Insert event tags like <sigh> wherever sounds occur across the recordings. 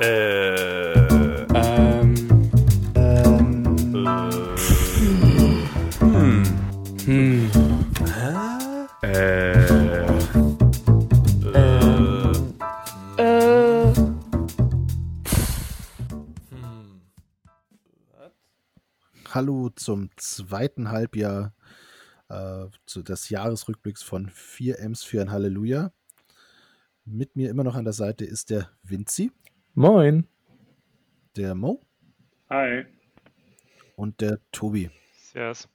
Äh. Ähm. Ähm. Hm. Hm. Äh. Äh. Hallo zum zweiten Halbjahr äh, des Jahresrückblicks von 4 Ms für ein Halleluja. Mit mir immer noch an der Seite ist der Vinci, Moin. der Mo Hi. und der Tobi. Servus.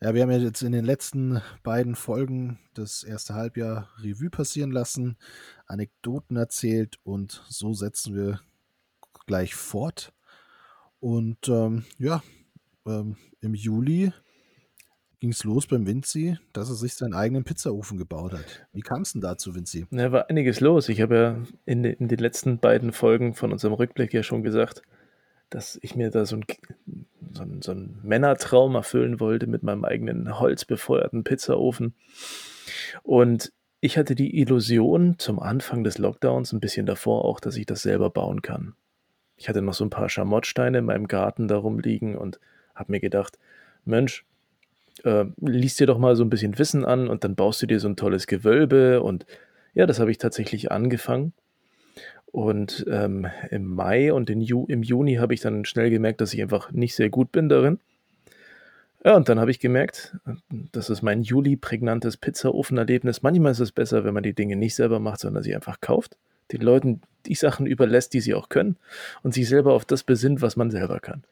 Ja, wir haben ja jetzt in den letzten beiden Folgen das erste Halbjahr Revue passieren lassen, Anekdoten erzählt und so setzen wir gleich fort. Und ähm, ja, ähm, im Juli ging es los beim Vinci, dass er sich seinen eigenen Pizzaofen gebaut hat. Wie kam es denn dazu, Vinci? Da war einiges los. Ich habe ja in, in den letzten beiden Folgen von unserem Rückblick ja schon gesagt, dass ich mir da so ein, so so ein Männertraum erfüllen wollte mit meinem eigenen holzbefeuerten Pizzaofen. Und ich hatte die Illusion zum Anfang des Lockdowns, ein bisschen davor auch, dass ich das selber bauen kann. Ich hatte noch so ein paar Schamottsteine in meinem Garten darum liegen und habe mir gedacht, Mensch, äh, liest dir doch mal so ein bisschen Wissen an und dann baust du dir so ein tolles Gewölbe und ja, das habe ich tatsächlich angefangen. Und ähm, im Mai und Ju im Juni habe ich dann schnell gemerkt, dass ich einfach nicht sehr gut bin darin. Ja, und dann habe ich gemerkt, das ist mein Juli prägnantes Pizzaofenerlebnis. Manchmal ist es besser, wenn man die Dinge nicht selber macht, sondern sie einfach kauft, den Leuten die Sachen überlässt, die sie auch können und sich selber auf das besinnt, was man selber kann.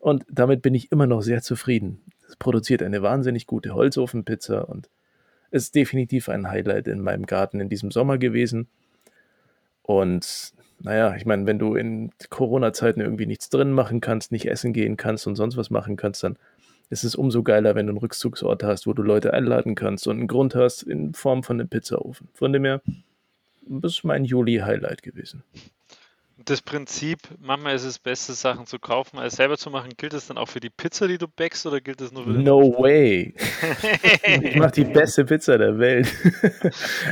Und damit bin ich immer noch sehr zufrieden. Es produziert eine wahnsinnig gute Holzofenpizza und ist definitiv ein Highlight in meinem Garten in diesem Sommer gewesen. Und naja, ich meine, wenn du in Corona-Zeiten irgendwie nichts drin machen kannst, nicht essen gehen kannst und sonst was machen kannst, dann ist es umso geiler, wenn du einen Rückzugsort hast, wo du Leute einladen kannst und einen Grund hast in Form von einem Pizzaofen. Von dem her, das ist mein Juli-Highlight gewesen. Das Prinzip, manchmal ist es besser, Sachen zu kaufen, als selber zu machen. Gilt das dann auch für die Pizza, die du backst, oder gilt das nur für den No way. <laughs> ich mache die beste Pizza der Welt.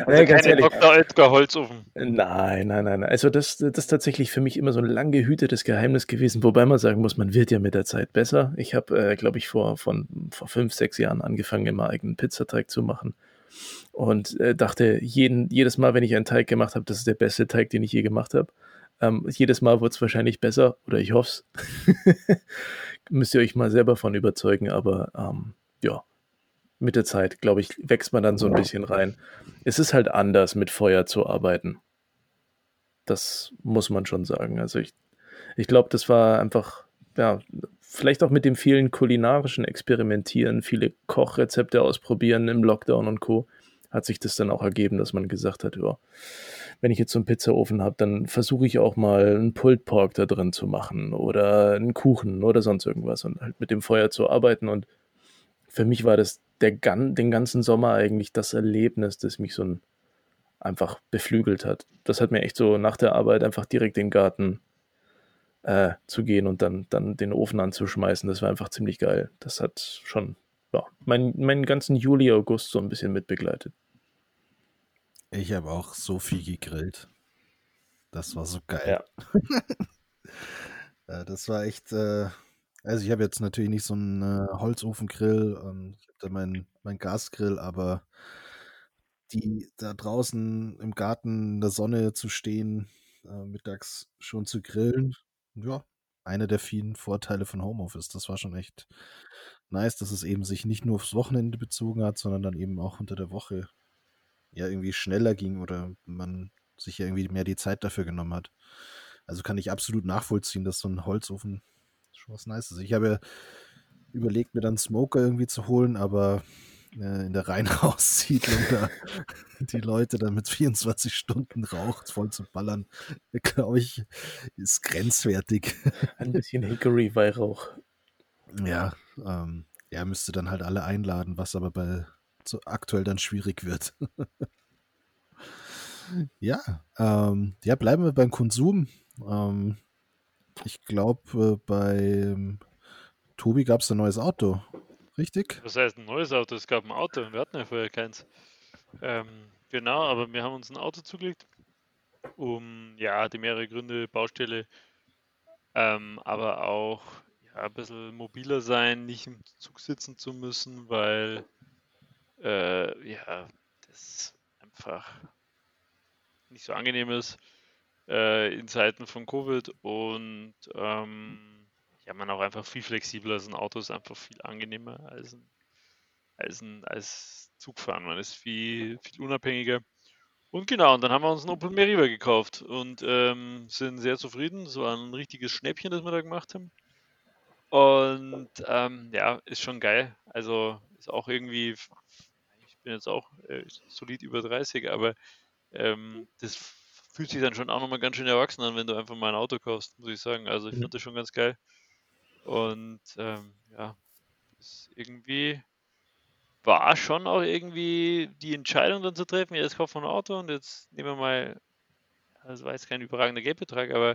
also <laughs> Ja, ganz keine ehrlich. Dr. Oetker Holzofen. Nein, nein, nein. Also das, das ist tatsächlich für mich immer so ein lang gehütetes Geheimnis gewesen, wobei man sagen muss, man wird ja mit der Zeit besser. Ich habe, äh, glaube ich, vor, von, vor fünf, sechs Jahren angefangen, immer eigenen Pizzateig zu machen und äh, dachte jeden, jedes Mal, wenn ich einen Teig gemacht habe, das ist der beste Teig, den ich je gemacht habe. Ähm, jedes Mal wird es wahrscheinlich besser oder ich hoffe es. <laughs> Müsst ihr euch mal selber von überzeugen, aber ähm, ja, mit der Zeit, glaube ich, wächst man dann so ein bisschen rein. Es ist halt anders, mit Feuer zu arbeiten. Das muss man schon sagen. Also ich, ich glaube, das war einfach, ja, vielleicht auch mit dem vielen kulinarischen Experimentieren, viele Kochrezepte ausprobieren im Lockdown und Co. hat sich das dann auch ergeben, dass man gesagt hat, ja, wenn ich jetzt so einen Pizzaofen habe, dann versuche ich auch mal einen Pulled Pork da drin zu machen oder einen Kuchen oder sonst irgendwas und halt mit dem Feuer zu arbeiten. Und für mich war das der, den ganzen Sommer eigentlich das Erlebnis, das mich so ein, einfach beflügelt hat. Das hat mir echt so nach der Arbeit einfach direkt in den Garten äh, zu gehen und dann, dann den Ofen anzuschmeißen. Das war einfach ziemlich geil. Das hat schon ja, mein, meinen ganzen Juli, August so ein bisschen mitbegleitet. Ich habe auch so viel gegrillt. Das war so geil. <laughs> Ja. Das war echt, äh, also ich habe jetzt natürlich nicht so einen äh, Holzofengrill, ähm, ich habe da meinen mein Gasgrill, aber die da draußen im Garten in der Sonne zu stehen, äh, mittags schon zu grillen, ja, einer der vielen Vorteile von Homeoffice. Das war schon echt nice, dass es eben sich nicht nur aufs Wochenende bezogen hat, sondern dann eben auch unter der Woche ja irgendwie schneller ging oder man sich ja irgendwie mehr die Zeit dafür genommen hat. Also kann ich absolut nachvollziehen, dass so ein Holzofen schon was Nice ist. Ich habe ja überlegt, mir dann Smoker irgendwie zu holen, aber äh, in der Reihenhaussiedlung da <laughs> die Leute dann mit 24 Stunden Rauch voll zu ballern, <laughs> glaube ich, ist grenzwertig. Ein bisschen Hickory-Weihrauch. Ja, ähm, er müsste dann halt alle einladen, was aber bei so aktuell dann schwierig wird. <laughs> ja, ähm, ja, bleiben wir beim Konsum. Ähm, ich glaube, äh, bei Tobi gab es ein neues Auto, richtig? Was heißt ein neues Auto? Es gab ein Auto wir hatten ja vorher keins. Ähm, genau, aber wir haben uns ein Auto zugelegt. um, ja, die mehrere Gründe, Baustelle, ähm, aber auch ja, ein bisschen mobiler sein, nicht im Zug sitzen zu müssen, weil äh, ja, das einfach nicht so angenehm ist äh, in Zeiten von Covid und ähm, ja, man auch einfach viel flexibler ist. Ein Auto ist einfach viel angenehmer als ein, als ein als Zugfahren. Man ist viel, viel unabhängiger. Und genau, und dann haben wir uns einen Opel Meriva gekauft und ähm, sind sehr zufrieden. Es war ein richtiges Schnäppchen, das wir da gemacht haben. Und ähm, ja, ist schon geil. Also ist auch irgendwie, bin jetzt auch äh, solid über 30, aber ähm, das fühlt sich dann schon auch nochmal ganz schön erwachsen an, wenn du einfach mal ein Auto kaufst, muss ich sagen. Also ich mhm. fand das schon ganz geil. Und ähm, ja, irgendwie war schon auch irgendwie die Entscheidung dann zu treffen, ja, jetzt kaufen wir ein Auto und jetzt nehmen wir mal, das war jetzt kein überragender Geldbetrag, aber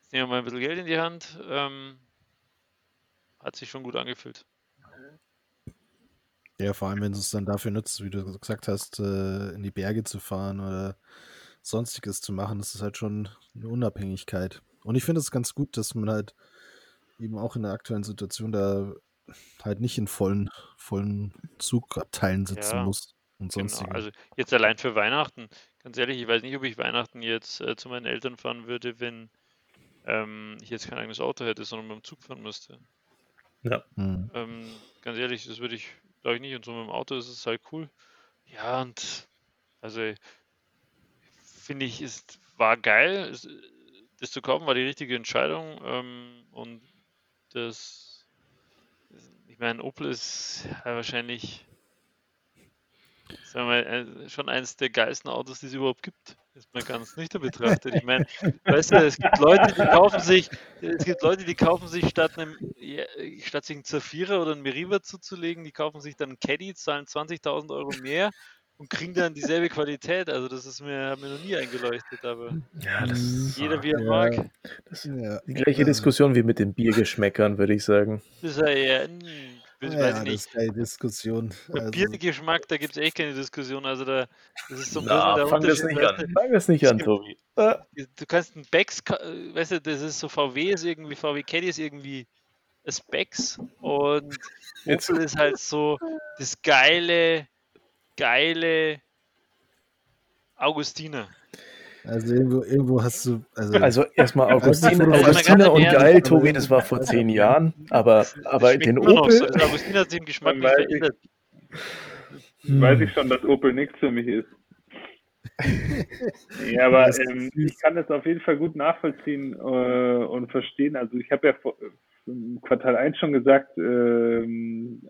jetzt nehmen wir mal ein bisschen Geld in die Hand. Ähm, hat sich schon gut angefühlt. Ja, vor allem, wenn du es dann dafür nutzt, wie du gesagt hast, äh, in die Berge zu fahren oder sonstiges zu machen, das ist halt schon eine Unabhängigkeit. Und ich finde es ganz gut, dass man halt eben auch in der aktuellen Situation da halt nicht in vollen, vollen Zugabteilen sitzen ja, muss und sonst. Genau. Also jetzt allein für Weihnachten, ganz ehrlich, ich weiß nicht, ob ich Weihnachten jetzt äh, zu meinen Eltern fahren würde, wenn ähm, ich jetzt kein eigenes Auto hätte, sondern mit dem Zug fahren müsste. Ja. Mhm. Ähm, ganz ehrlich, das würde ich, glaube ich, nicht. Und so mit dem Auto ist es halt cool. Ja, und also finde ich, ist, war geil. Das zu kaufen war die richtige Entscheidung. Ähm, und das, ich meine, Opel ist ja wahrscheinlich sagen wir, äh, schon eines der geilsten Autos, die es überhaupt gibt. Ist man ganz nüchtern betrachtet. Ich meine, weißt du, es gibt Leute, die kaufen sich, es gibt Leute, die kaufen sich statt einem, statt sich einen Zafira oder einen Meriva zuzulegen, die kaufen sich dann einen Caddy, zahlen 20.000 Euro mehr und kriegen dann dieselbe Qualität. Also das ist mir, hat mir noch nie eingeleuchtet, aber ja, das, jeder wie er ja, mag. Das ist ja, die gleiche Diskussion wie mit den Biergeschmäckern, würde ich sagen. Das ist ja eher, ich ja, weiß nicht. das ist keine Diskussion. Also. Biergeschmack, da gibt es echt keine Diskussion. Also da das ist so ein Na, der fang das nicht an. Fang das nicht an, Tobi. Du kannst ein Becks, weißt du, das ist so VW ist irgendwie, VW Caddy ist irgendwie das Becks und Opel ist halt so das geile, geile Augustiner. Also irgendwo, irgendwo hast du. Also, also erstmal <laughs> Augustine, Augustine und geil, Tobi, das war vor zehn Jahren, aber, aber den Opel. So. Also Augustine hat den Geschmack nicht verändert. Hm. Weiß ich schon, dass Opel nichts für mich ist. <laughs> ja, aber ähm, ich kann das auf jeden Fall gut nachvollziehen äh, und verstehen. Also ich habe ja vor, im Quartal 1 schon gesagt, äh,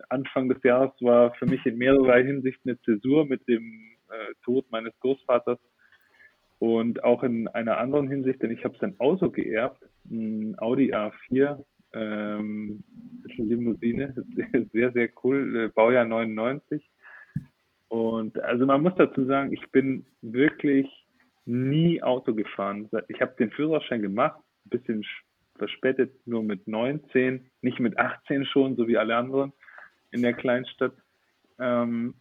Anfang des Jahres war für mich in mehrerlei Hinsicht eine Zäsur mit dem äh, Tod meines Großvaters und auch in einer anderen Hinsicht, denn ich habe sein Auto geerbt, ein Audi A4, ähm, ist eine Limousine, <laughs> sehr, sehr cool, äh, Baujahr 99. Und also man muss dazu sagen, ich bin wirklich nie Auto gefahren. Ich habe den Führerschein gemacht, ein bisschen verspätet, nur mit 19, nicht mit 18 schon, so wie alle anderen in der Kleinstadt. Ähm,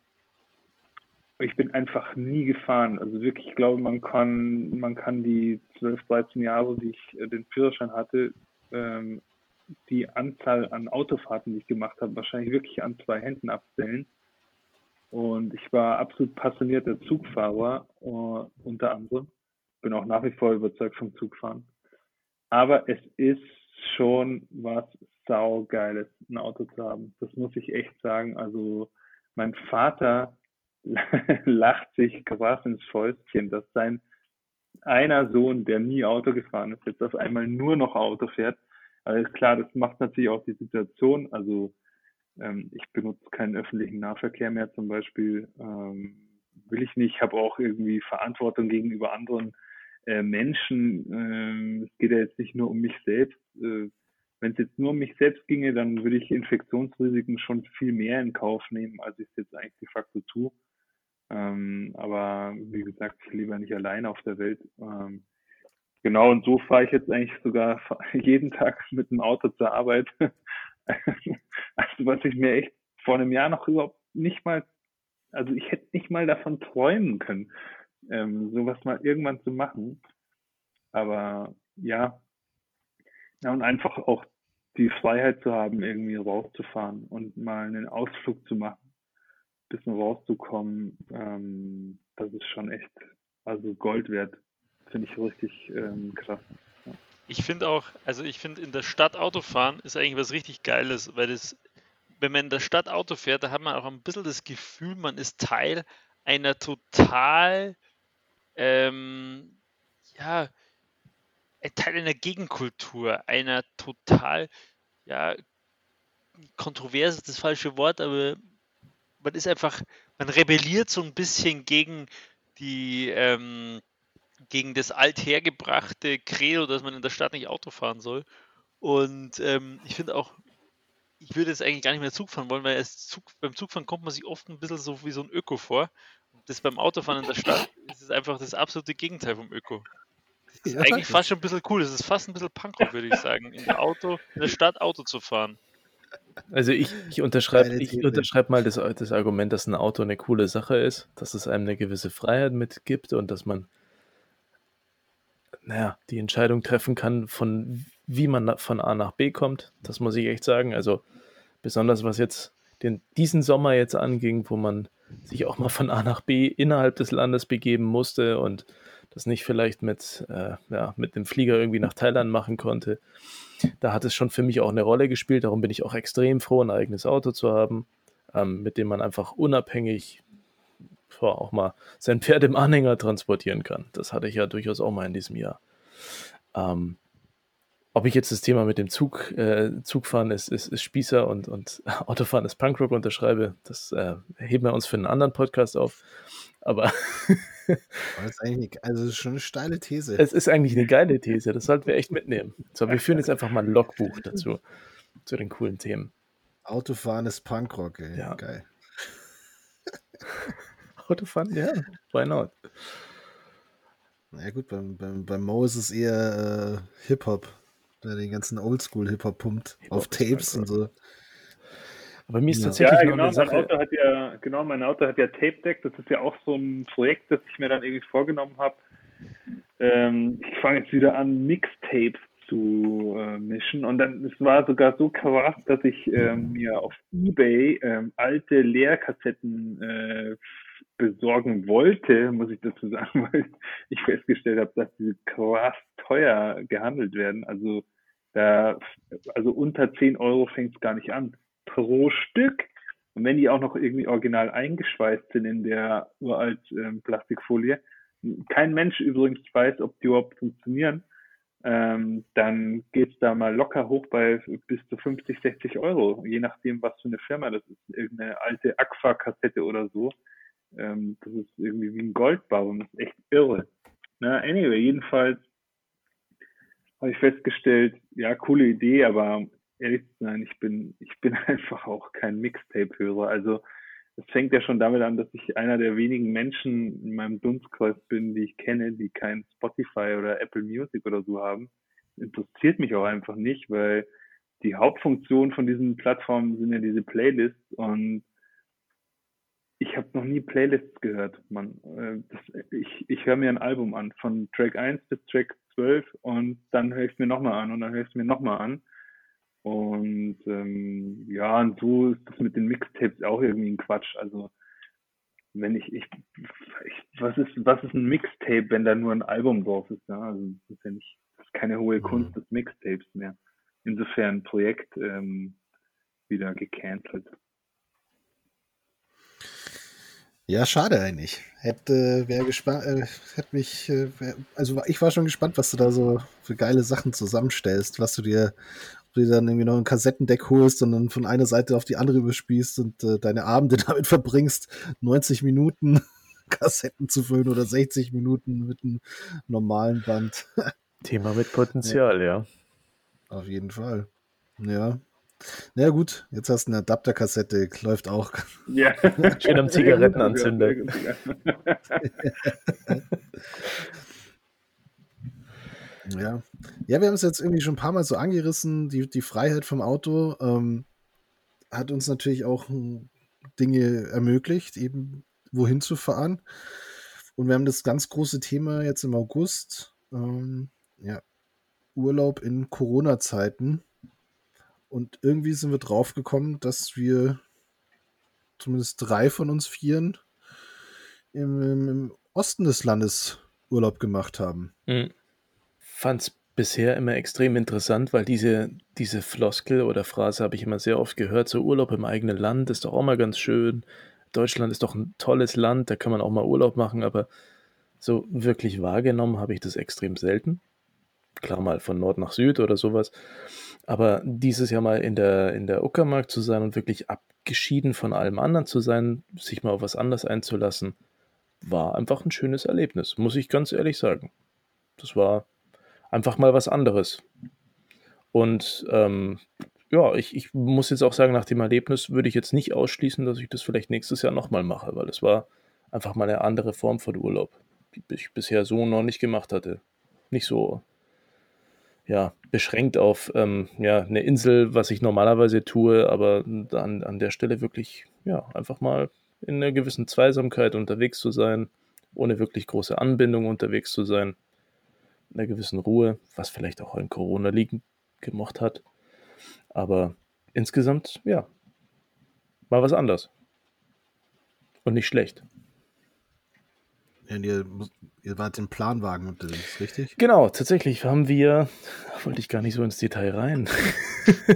ich bin einfach nie gefahren. Also wirklich, ich glaube, man kann, man kann die 12, 13 Jahre, die ich äh, den Führerschein hatte, ähm, die Anzahl an Autofahrten, die ich gemacht habe, wahrscheinlich wirklich an zwei Händen abzählen. Und ich war absolut passionierter Zugfahrer, uh, unter anderem. Bin auch nach wie vor überzeugt vom Zugfahren. Aber es ist schon was saugeiles, ein Auto zu haben. Das muss ich echt sagen. Also mein Vater <laughs> lacht sich quasi ins Fäustchen, dass sein einer Sohn, der nie Auto gefahren ist, jetzt auf einmal nur noch Auto fährt. Also klar, das macht natürlich auch die Situation. Also ähm, ich benutze keinen öffentlichen Nahverkehr mehr zum Beispiel. Ähm, will ich nicht, habe auch irgendwie Verantwortung gegenüber anderen äh, Menschen. Ähm, es geht ja jetzt nicht nur um mich selbst. Äh, wenn es jetzt nur um mich selbst ginge, dann würde ich Infektionsrisiken schon viel mehr in Kauf nehmen, als ich es jetzt eigentlich de facto tue. Ähm, aber wie gesagt, ich lebe nicht alleine auf der Welt. Ähm, genau, und so fahre ich jetzt eigentlich sogar <laughs> jeden Tag mit dem Auto zur Arbeit. <laughs> also was ich mir echt vor einem Jahr noch überhaupt nicht mal, also ich hätte nicht mal davon träumen können. ähm, sowas mal irgendwann zu machen. Aber ja, ja, und einfach auch die Freiheit zu haben, irgendwie rauszufahren und mal einen Ausflug zu machen, bisschen rauszukommen, ähm, das ist schon echt, also Gold wert. Finde ich richtig ähm, krass. Ja. Ich finde auch, also ich finde in der Stadt Autofahren ist eigentlich was richtig Geiles, weil das, wenn man in der Stadt Auto fährt, da hat man auch ein bisschen das Gefühl, man ist Teil einer total, ähm, ja, Teil einer Gegenkultur, einer total, ja, kontrovers ist das falsche Wort, aber man ist einfach, man rebelliert so ein bisschen gegen die, ähm, gegen das althergebrachte Credo, dass man in der Stadt nicht Auto fahren soll. Und ähm, ich finde auch, ich würde jetzt eigentlich gar nicht mehr Zug fahren wollen, weil Zug, beim Zugfahren kommt man sich oft ein bisschen so wie so ein Öko vor. Das beim Autofahren in der Stadt ist es einfach das absolute Gegenteil vom Öko. Das ist ja, eigentlich fast schon ein bisschen cool. Das ist fast ein bisschen Punkrock, würde ich sagen, in der Auto, in der Stadt Auto zu fahren. Also ich, ich unterschreibe ich unterschreib mal das, das Argument, dass ein Auto eine coole Sache ist, dass es einem eine gewisse Freiheit mitgibt und dass man naja, die Entscheidung treffen kann, von wie man von A nach B kommt. Das muss ich echt sagen. Also besonders was jetzt den, diesen Sommer jetzt anging, wo man sich auch mal von A nach B innerhalb des Landes begeben musste und das nicht vielleicht mit, äh, ja, mit dem Flieger irgendwie nach Thailand machen konnte. Da hat es schon für mich auch eine Rolle gespielt. Darum bin ich auch extrem froh, ein eigenes Auto zu haben, ähm, mit dem man einfach unabhängig boah, auch mal sein Pferd im Anhänger transportieren kann. Das hatte ich ja durchaus auch mal in diesem Jahr. Ähm, ob ich jetzt das Thema mit dem Zug, äh, Zugfahren ist, ist, ist Spießer und, und <laughs> Autofahren ist Punkrock unterschreibe, das äh, heben wir uns für einen anderen Podcast auf. Aber das ist eigentlich also das ist schon eine steile These. Es ist eigentlich eine geile These, das sollten wir echt mitnehmen. So, wir führen jetzt einfach mal ein Logbuch dazu, zu den coolen Themen. Autofahren ist Punkrock, ey. Ja. Geil. <laughs> Autofahren, ja, why not? Na ja, gut, beim, beim, beim Mo ist es eher äh, Hip-Hop, der den ganzen Oldschool-Hip-Hop pumpt, Hip auf Tapes und so. Aber mir ist tatsächlich ja, genau, eine Sache. Mein Auto hat ja, genau, mein Auto hat ja Tape Deck. Das ist ja auch so ein Projekt, das ich mir dann irgendwie vorgenommen habe. Ähm, ich fange jetzt wieder an, Mixtapes zu äh, mischen. Und dann, es war sogar so krass, dass ich ähm, mir auf Ebay ähm, alte Leerkassetten äh, besorgen wollte, muss ich dazu sagen, <laughs> weil ich festgestellt habe, dass die krass teuer gehandelt werden. Also da, also unter 10 Euro fängt es gar nicht an pro Stück. Und wenn die auch noch irgendwie original eingeschweißt sind in der uralt ähm, Plastikfolie, kein Mensch übrigens weiß, ob die überhaupt funktionieren, ähm, dann geht's da mal locker hoch bei bis zu 50, 60 Euro, je nachdem, was für eine Firma das ist. Irgendeine alte Aqua-Kassette oder so. Ähm, das ist irgendwie wie ein Goldbaum, das ist echt irre. Na, anyway, jedenfalls habe ich festgestellt, ja, coole Idee, aber ehrlich zu sein, ich bin, ich bin <laughs> einfach auch kein Mixtape-Hörer. Also es fängt ja schon damit an, dass ich einer der wenigen Menschen in meinem Dunstkreis bin, die ich kenne, die kein Spotify oder Apple Music oder so haben. Interessiert mich auch einfach nicht, weil die Hauptfunktion von diesen Plattformen sind ja diese Playlists und ich habe noch nie Playlists gehört, man. Äh, das, ich ich höre mir ein Album an, von Track 1 bis Track 12 und dann höre ich es mir nochmal an und dann höre ich es mir nochmal an. Und ähm, ja, und so ist das mit den Mixtapes auch irgendwie ein Quatsch. Also wenn ich, ich, ich was ist, was ist ein Mixtape, wenn da nur ein Album drauf ist? Ja? Also das ist ja nicht, das ist keine hohe Kunst des Mixtapes mehr. Insofern Projekt ähm, wieder gecancelt. Ja, schade eigentlich. Hätte, wäre gespannt, äh, hätte mich, äh, also ich war schon gespannt, was du da so für geile Sachen zusammenstellst, was du dir, ob du dir dann irgendwie noch ein Kassettendeck holst und dann von einer Seite auf die andere überspielst und äh, deine Abende <laughs> damit verbringst, 90 Minuten <laughs> Kassetten zu füllen oder 60 Minuten mit einem normalen Band. <laughs> Thema mit Potenzial, ja. ja. Auf jeden Fall. Ja. Na ja, gut, jetzt hast du eine Adapterkassette, läuft auch. Ja. <laughs> Schön am Zigarettenanzünder. ja. Ja, wir haben es jetzt irgendwie schon ein paar Mal so angerissen. Die, die Freiheit vom Auto ähm, hat uns natürlich auch hm, Dinge ermöglicht, eben wohin zu fahren. Und wir haben das ganz große Thema jetzt im August, ähm, ja, Urlaub in Corona-Zeiten. Und irgendwie sind wir draufgekommen, dass wir zumindest drei von uns vieren im, im Osten des Landes Urlaub gemacht haben. Mhm. Fand's bisher immer extrem interessant, weil diese, diese Floskel oder Phrase habe ich immer sehr oft gehört, so Urlaub im eigenen Land ist doch auch mal ganz schön. Deutschland ist doch ein tolles Land, da kann man auch mal Urlaub machen, aber so wirklich wahrgenommen habe ich das extrem selten. Klar mal von Nord nach Süd oder sowas. Aber dieses Jahr mal in der, in der Uckermark zu sein und wirklich abgeschieden von allem anderen zu sein, sich mal auf was anderes einzulassen, war einfach ein schönes Erlebnis, muss ich ganz ehrlich sagen. Das war einfach mal was anderes. Und ähm, ja, ich, ich muss jetzt auch sagen, nach dem Erlebnis würde ich jetzt nicht ausschließen, dass ich das vielleicht nächstes Jahr nochmal mache, weil es war einfach mal eine andere Form von Urlaub, die ich bisher so noch nicht gemacht hatte. Nicht so ja, beschränkt auf ähm, ja, eine Insel, was ich normalerweise tue, aber an, an der Stelle wirklich ja, einfach mal in einer gewissen Zweisamkeit unterwegs zu sein, ohne wirklich große Anbindung unterwegs zu sein einer gewissen Ruhe, was vielleicht auch in Corona liegen gemocht hat. Aber insgesamt, ja, mal was anders. Und nicht schlecht. Ja, ihr, wart im Planwagen unterwegs, richtig? Genau, tatsächlich haben wir, <laughs> wollte ich gar nicht so ins Detail rein. <laughs>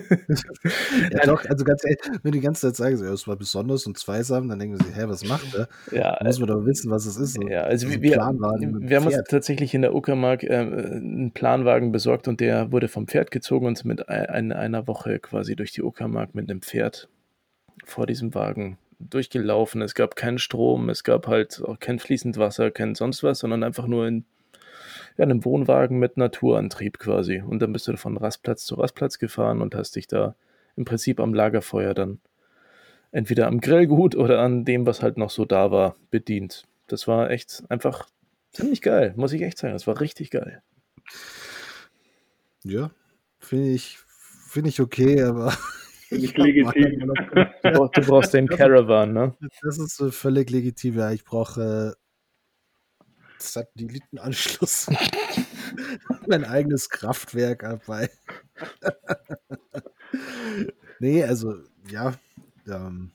ja, doch, also ganz ehrlich, wenn die ganze Zeit sagen, es war besonders und zweisam, dann denken sie, hä, was macht er? Ja, muss man doch wissen, was es ist. Ja, also wir, wir haben uns tatsächlich in der Uckermark äh, einen Planwagen besorgt und der wurde vom Pferd gezogen und mit ein, einer Woche quasi durch die Uckermark mit einem Pferd vor diesem Wagen durchgelaufen. Es gab keinen Strom, es gab halt auch kein fließend Wasser, kein sonst was, sondern einfach nur in ja, einem Wohnwagen mit Naturantrieb quasi. Und dann bist du von Rastplatz zu Rastplatz gefahren und hast dich da im Prinzip am Lagerfeuer dann entweder am Grillgut oder an dem, was halt noch so da war, bedient. Das war echt einfach ziemlich geil, muss ich echt sagen. Das war richtig geil. Ja, finde ich, finde ich okay, aber Nicht legitim. Du, du brauchst den Caravan, ne? Das ist so völlig legitim, ja. Ich brauche äh, Satellitenanschluss. <laughs> mein eigenes Kraftwerk dabei. <laughs> nee, also, ja. Ähm,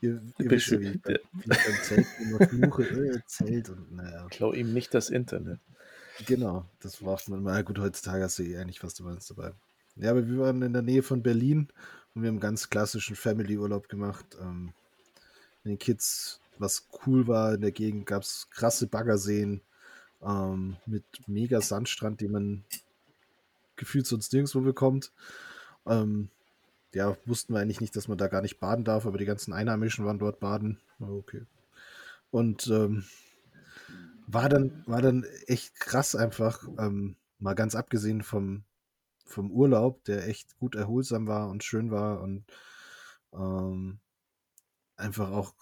ihr, ihr wisst ja, wie, ich, wie ich beim Zelt immer fluche, äh, Zelt und naja. Klau ihm nicht das Internet. Genau, das braucht man mal. Gut, heutzutage hast du eh eigentlich was du meinst dabei. Ja, aber wir waren in der Nähe von Berlin und wir haben ganz klassischen Family-Urlaub gemacht. Ähm, den Kids, was cool war in der Gegend, gab es krasse Baggerseen ähm, mit mega Sandstrand, den man gefühlt sonst nirgendwo bekommt. Ähm, ja, wussten wir eigentlich nicht, dass man da gar nicht baden darf, aber die ganzen Einheimischen waren dort baden. Okay. Und ähm, war dann, war dann echt krass einfach, ähm, mal ganz abgesehen vom, vom Urlaub, der echt gut erholsam war und schön war und ähm, einfach auch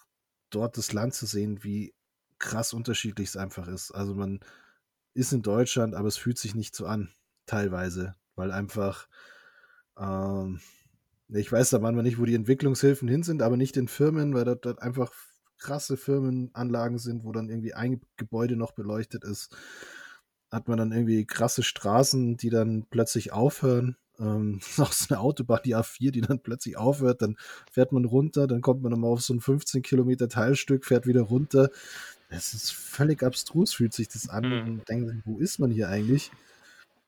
dort das Land zu sehen, wie krass unterschiedlich es einfach ist. Also man ist in Deutschland, aber es fühlt sich nicht so an, teilweise, weil einfach, ähm, ich weiß da manchmal nicht, wo die Entwicklungshilfen hin sind, aber nicht in Firmen, weil dort einfach krasse Firmenanlagen sind, wo dann irgendwie ein Gebäude noch beleuchtet ist hat man dann irgendwie krasse Straßen, die dann plötzlich aufhören. Ähm, <laughs> auch so eine Autobahn, die A4, die dann plötzlich aufhört, dann fährt man runter, dann kommt man nochmal auf so ein 15 Kilometer Teilstück, fährt wieder runter. Es ist völlig abstrus, fühlt sich das an mhm. und denkt, wo ist man hier eigentlich?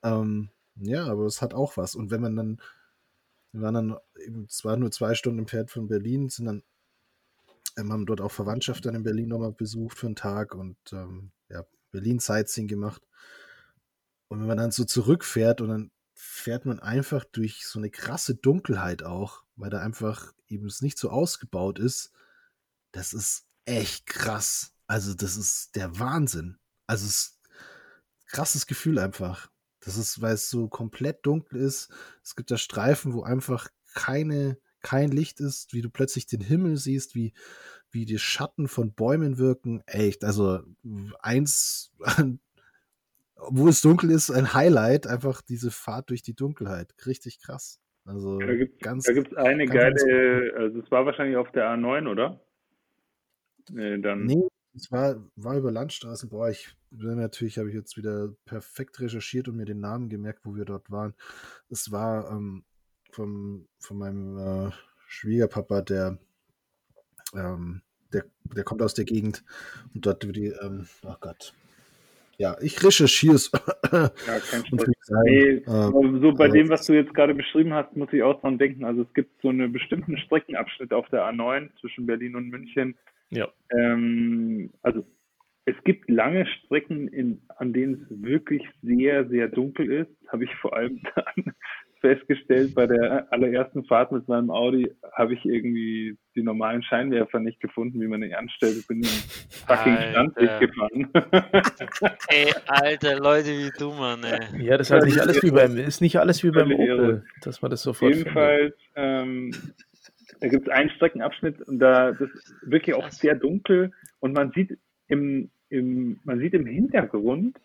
Ähm, ja, aber es hat auch was. Und wenn man dann, wir waren dann, es war nur zwei Stunden im Pferd von Berlin, sind dann, ähm, haben dort auch Verwandtschaft dann in Berlin nochmal besucht für einen Tag und ähm, ja, Berlin Sightseeing gemacht. Und wenn man dann so zurückfährt und dann fährt man einfach durch so eine krasse Dunkelheit auch, weil da einfach eben es nicht so ausgebaut ist, das ist echt krass. Also das ist der Wahnsinn. Also es krasses Gefühl einfach. Das ist, weil es so komplett dunkel ist. Es gibt da Streifen, wo einfach keine, kein Licht ist, wie du plötzlich den Himmel siehst, wie, wie die Schatten von Bäumen wirken. Echt, also eins, <laughs> wo es dunkel ist, ein Highlight, einfach diese Fahrt durch die Dunkelheit. Richtig krass. Also da gibt es eine geile, also es war wahrscheinlich auf der A9, oder? Nee, dann. Nee, es war, war über Landstraßen. Boah, ich bin natürlich, habe ich jetzt wieder perfekt recherchiert und mir den Namen gemerkt, wo wir dort waren. Es war ähm, vom, von meinem äh, Schwiegerpapa, der, ähm, der, der kommt aus der Gegend und dort über die, ähm, oh Gott. Ja, ich recherchiere es. Ja, kein. Nee, äh, so bei äh, dem, was du jetzt gerade beschrieben hast, muss ich auch dran denken. Also es gibt so einen bestimmten Streckenabschnitt auf der A9 zwischen Berlin und München. Ja. Ähm, also es gibt lange Strecken, in, an denen es wirklich sehr, sehr dunkel ist. Habe ich vor allem <laughs> dann festgestellt, bei der allerersten Fahrt mit meinem Audi habe ich irgendwie die normalen Scheinwerfer nicht gefunden, wie man ihn anstellt. Ich bin im fucking Standweg gefahren. <laughs> ey, Alter, Leute wie du, Mann, ey. Ja, das ist halt nicht alles wie beim, ist nicht alles wie beim Opel, dass man das sofort Jedenfalls, ähm, da gibt es einen Streckenabschnitt und da das ist wirklich auch sehr dunkel und man sieht im, im, man sieht im Hintergrund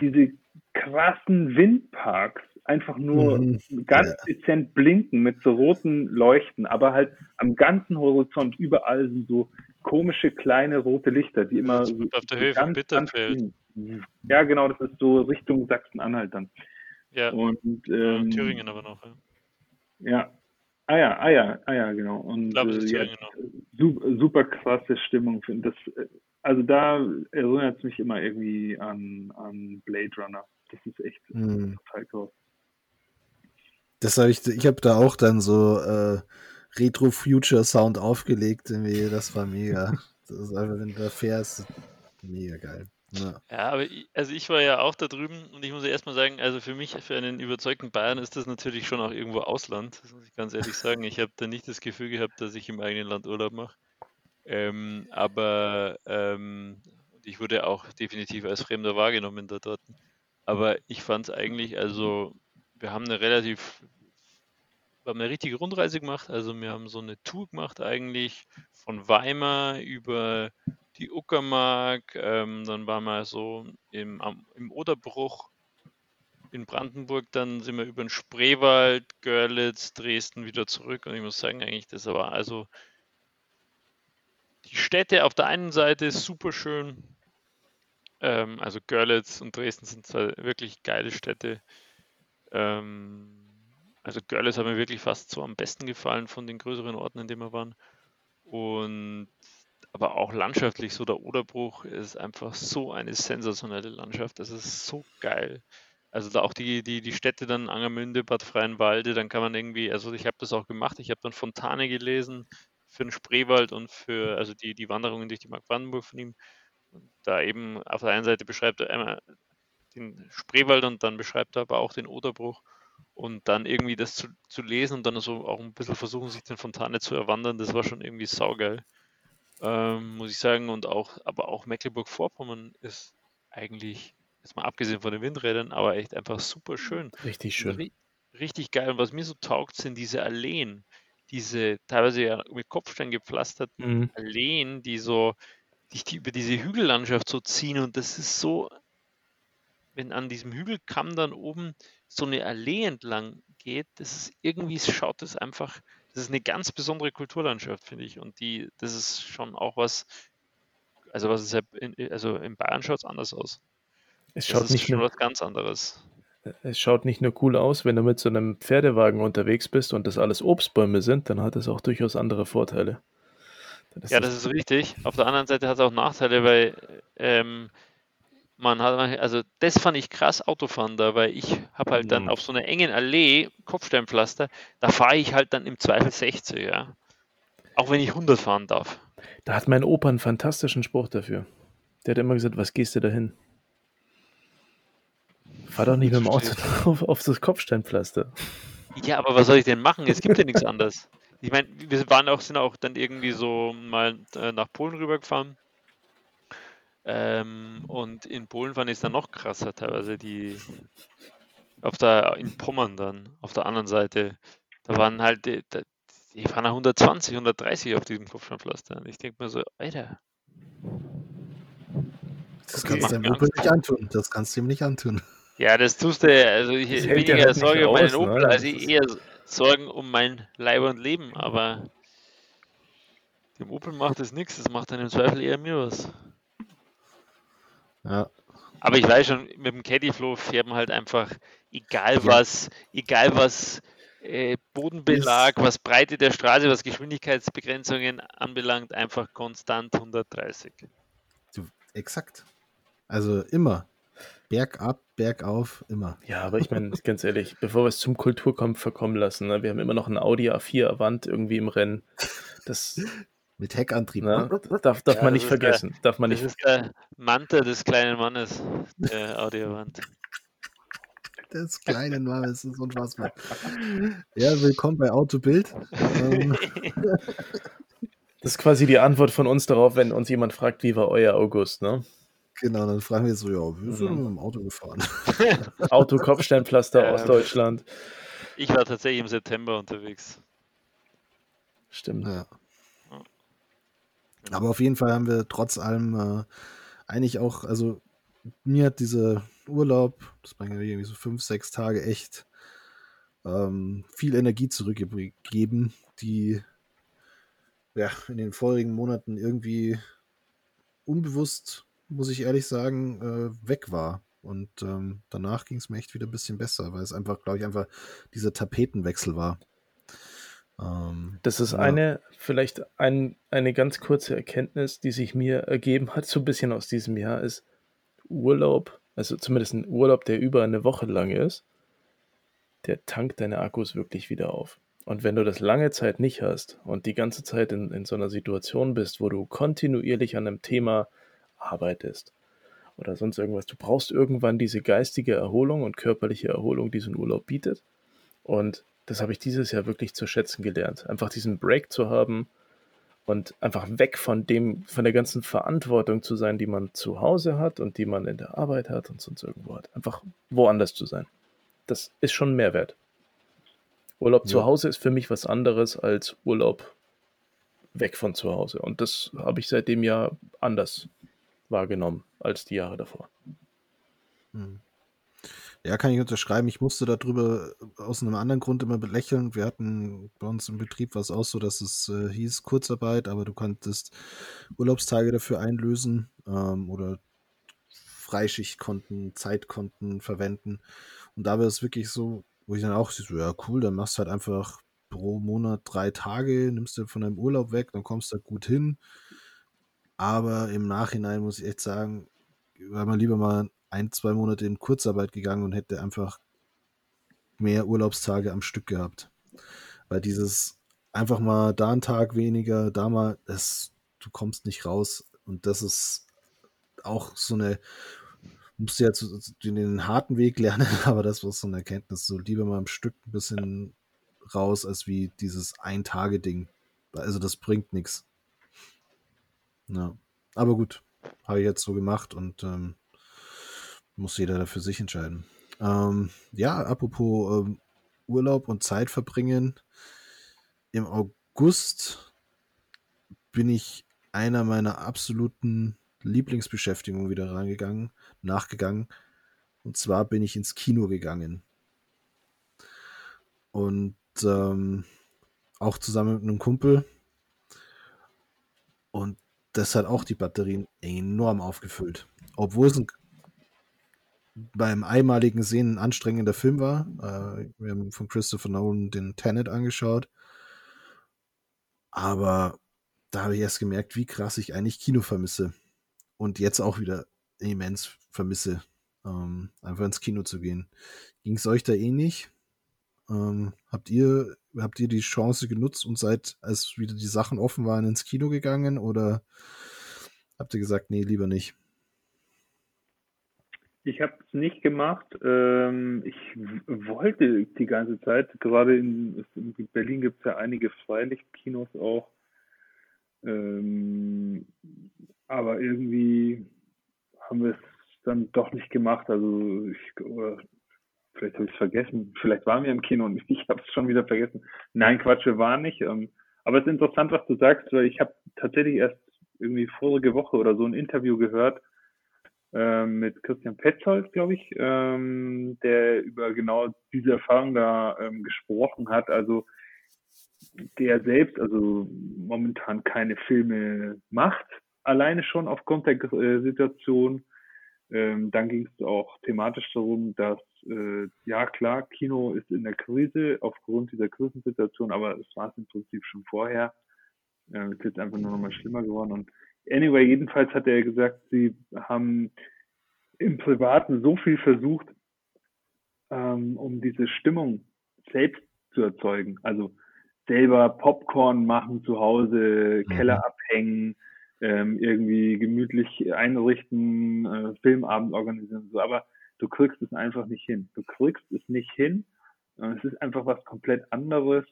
diese krassen Windparks einfach nur mhm. ganz ja. dezent blinken mit so roten Leuchten, aber halt am ganzen Horizont überall sind so komische kleine rote Lichter, die immer so auf der Höhe von Bitterfeld. Ja, genau, das ist so Richtung Sachsen-Anhalt dann. Ja. Und ähm, Thüringen aber noch. Ja. ja. Ah ja, ah ja, ah ja, genau. Und glaube, äh, ja, super, super krasse Stimmung. Das, äh, also da erinnert es mich immer irgendwie an, an Blade Runner. Das ist echt mhm. total groß. Das habe ich, ich habe da auch dann so äh, Retro-Future-Sound aufgelegt. Irgendwie. Das war mega. Das ist einfach, wenn du da fährst, mega geil. Ja. ja, aber ich, also ich war ja auch da drüben und ich muss ja erstmal sagen, also für mich, für einen überzeugten Bayern ist das natürlich schon auch irgendwo Ausland, das muss ich ganz ehrlich sagen. Ich habe da nicht das Gefühl gehabt, dass ich im eigenen Land Urlaub mache. Ähm, aber ähm, ich wurde auch definitiv als Fremder wahrgenommen da dort. Aber ich fand es eigentlich, also wir haben eine relativ, wir haben eine richtige Rundreise gemacht. Also wir haben so eine Tour gemacht eigentlich von Weimar über die Uckermark. Ähm, dann waren wir so im, am, im Oderbruch in Brandenburg. Dann sind wir über den Spreewald, Görlitz, Dresden wieder zurück. Und ich muss sagen, eigentlich, das war also die Städte auf der einen Seite super schön. Ähm, also Görlitz und Dresden sind wirklich geile Städte. Ähm, also Görlitz hat mir wirklich fast so am besten gefallen von den größeren Orten, in denen wir waren. Und aber auch landschaftlich, so der Oderbruch ist einfach so eine sensationelle Landschaft. Das ist so geil. Also da auch die, die, die Städte dann Angermünde, Bad Freienwalde, dann kann man irgendwie, also ich habe das auch gemacht, ich habe dann Fontane gelesen für den Spreewald und für, also die, die Wanderungen durch die Mark Brandenburg von ihm. Und da eben auf der einen Seite beschreibt er den Spreewald und dann beschreibt er aber auch den Oderbruch und dann irgendwie das zu, zu lesen und dann so auch ein bisschen versuchen, sich den Fontane zu erwandern, das war schon irgendwie saugeil, ähm, muss ich sagen. Und auch, aber auch Mecklenburg-Vorpommern ist eigentlich, jetzt mal abgesehen von den Windrädern, aber echt einfach super schön. Richtig schön. Ri richtig geil. Und was mir so taugt, sind diese Alleen, diese teilweise ja mit Kopfstein gepflasterten mhm. Alleen, die so dich die über diese Hügellandschaft so ziehen und das ist so wenn an diesem Hügelkamm dann oben so eine Allee entlang geht, das ist irgendwie schaut das einfach, das ist eine ganz besondere Kulturlandschaft, finde ich. Und die, das ist schon auch was, also was ist ja in, also in Bayern schaut es anders aus. Es schaut nicht nur was ganz anderes. Es schaut nicht nur cool aus, wenn du mit so einem Pferdewagen unterwegs bist und das alles Obstbäume sind, dann hat es auch durchaus andere Vorteile. Das ja, das ist richtig. Auf der anderen Seite hat es auch Nachteile, weil ähm, man hat, also das fand ich krass Autofahren da, weil ich habe halt dann mhm. auf so einer engen Allee, Kopfsteinpflaster, da fahre ich halt dann im Zweifel 60, ja. Auch wenn ich 100 fahren darf. Da hat mein Opa einen fantastischen Spruch dafür. Der hat immer gesagt, was gehst du da hin? Fahr doch nicht mit dem Auto <laughs> auf, auf das Kopfsteinpflaster. Ja, aber was soll ich denn machen? Es gibt ja nichts anderes. Ich meine, wir waren auch, sind auch dann irgendwie so mal äh, nach Polen rübergefahren ähm, und in Polen fand ich es dann noch krasser, teilweise die auf der in Pommern dann, auf der anderen Seite. Da waren halt die, die fahren 120, 130 auf diesem Kopfsteinpflaster. Ich denke mir so, Alter. Das okay. kannst du dem Opel nicht antun. Das kannst du ihm nicht antun. Ja, das tust du, also ich weniger halt Sorge um meinen ne? Opel, ne? als ich eher Sorgen um mein Leib und Leben, aber Dem Opel macht das nichts, das macht dann im Zweifel eher mir was. Ja. Aber ich weiß schon, mit dem Caddyflow fährt man halt einfach, egal was, egal was äh, Bodenbelag, was Breite der Straße, was Geschwindigkeitsbegrenzungen anbelangt, einfach konstant 130. Du, exakt. Also immer. Bergab, bergauf, immer. Ja, aber ich meine, ganz ehrlich, bevor wir es zum Kulturkampf verkommen lassen, ne, wir haben immer noch ein Audi A4 Avant irgendwie im Rennen. Das mit Heckantrieb. Ne? Darf, darf ja, man nicht vergessen. Der, darf man das nicht ist der Manta des kleinen Mannes, der Audiowand. <laughs> Des kleinen Mannes, das ist unfassbar. Ja, willkommen bei Autobild. Ähm. <laughs> das ist quasi die Antwort von uns darauf, wenn uns jemand fragt, wie war euer August, ne? Genau, dann fragen wir so, ja, wir sind mhm. mit dem Auto gefahren. <laughs> Auto Kopfsteinpflaster aus Deutschland. Ich war tatsächlich im September unterwegs. Stimmt. Ja. Aber auf jeden Fall haben wir trotz allem äh, eigentlich auch, also mir hat dieser Urlaub, das waren irgendwie so fünf, sechs Tage echt ähm, viel Energie zurückgegeben, die ja in den vorigen Monaten irgendwie unbewusst, muss ich ehrlich sagen, äh, weg war. Und ähm, danach ging es mir echt wieder ein bisschen besser, weil es einfach, glaube ich, einfach dieser Tapetenwechsel war. Ähm, das ist ja. eine, vielleicht ein, eine ganz kurze Erkenntnis, die sich mir ergeben hat, so ein bisschen aus diesem Jahr, ist Urlaub, also zumindest ein Urlaub, der über eine Woche lang ist, der tankt deine Akkus wirklich wieder auf. Und wenn du das lange Zeit nicht hast und die ganze Zeit in, in so einer Situation bist, wo du kontinuierlich an einem Thema arbeitest oder sonst irgendwas, du brauchst irgendwann diese geistige Erholung und körperliche Erholung, die so ein Urlaub bietet. Und das habe ich dieses Jahr wirklich zu schätzen gelernt. Einfach diesen Break zu haben und einfach weg von dem, von der ganzen Verantwortung zu sein, die man zu Hause hat und die man in der Arbeit hat und sonst irgendwo hat. Einfach woanders zu sein. Das ist schon Mehrwert. Urlaub ja. zu Hause ist für mich was anderes als Urlaub weg von zu Hause. Und das habe ich seitdem ja anders wahrgenommen als die Jahre davor. Hm. Ja, kann ich unterschreiben. Ich musste darüber aus einem anderen Grund immer belächeln. Wir hatten bei uns im Betrieb was auch so, dass es äh, hieß Kurzarbeit, aber du konntest Urlaubstage dafür einlösen ähm, oder Freischichtkonten, Zeitkonten verwenden. Und da war es wirklich so, wo ich dann auch so, ja cool, dann machst du halt einfach pro Monat drei Tage, nimmst du von deinem Urlaub weg, dann kommst du da gut hin. Aber im Nachhinein muss ich echt sagen, weil man lieber mal ein, zwei Monate in Kurzarbeit gegangen und hätte einfach mehr Urlaubstage am Stück gehabt. Weil dieses einfach mal da einen Tag weniger, da mal, das, du kommst nicht raus. Und das ist auch so eine, musst du ja zu, den harten Weg lernen, <laughs> aber das war so eine Erkenntnis. So lieber mal am Stück ein bisschen raus, als wie dieses Ein-Tage-Ding. Also das bringt nichts. Ja. Aber gut, habe ich jetzt so gemacht und ähm, muss jeder da für sich entscheiden. Ähm, ja, apropos ähm, Urlaub und Zeit verbringen. Im August bin ich einer meiner absoluten Lieblingsbeschäftigungen wieder reingegangen, nachgegangen. Und zwar bin ich ins Kino gegangen. Und ähm, auch zusammen mit einem Kumpel. Und das hat auch die Batterien enorm aufgefüllt. Obwohl es ein beim einmaligen Sehen ein anstrengender Film war. Äh, wir haben von Christopher Nolan den Tenet angeschaut. Aber da habe ich erst gemerkt, wie krass ich eigentlich Kino vermisse. Und jetzt auch wieder immens vermisse, ähm, einfach ins Kino zu gehen. Ging es euch da ähnlich? Ähm, habt ihr habt ihr die Chance genutzt und seid, als wieder die Sachen offen waren, ins Kino gegangen oder habt ihr gesagt, nee, lieber nicht? Ich habe es nicht gemacht. Ähm, ich wollte die ganze Zeit, gerade in, in Berlin gibt es ja einige Freilichtkinos auch. Ähm, aber irgendwie haben wir es dann doch nicht gemacht. Also ich, oder vielleicht habe ich es vergessen. Vielleicht waren wir im Kino und <laughs> ich habe es schon wieder vergessen. Nein, Quatsch, wir waren nicht. Ähm, aber es ist interessant, was du sagst, weil ich habe tatsächlich erst irgendwie vorige Woche oder so ein Interview gehört mit Christian Petzold, glaube ich, ähm, der über genau diese Erfahrung da ähm, gesprochen hat. Also der selbst also momentan keine Filme macht, alleine schon aufgrund der äh, Situation. Ähm, dann ging es auch thematisch darum, dass äh, ja klar, Kino ist in der Krise aufgrund dieser Krisensituation, aber es war es im Prinzip schon vorher. Äh, es ist jetzt einfach nur noch mal schlimmer geworden. Und anyway, jedenfalls hat er gesagt, sie haben im Privaten so viel versucht, ähm, um diese Stimmung selbst zu erzeugen. Also selber Popcorn machen zu Hause, mhm. Keller abhängen, ähm, irgendwie gemütlich einrichten, äh, Filmabend organisieren, so. Aber du kriegst es einfach nicht hin. Du kriegst es nicht hin. Es ist einfach was komplett anderes,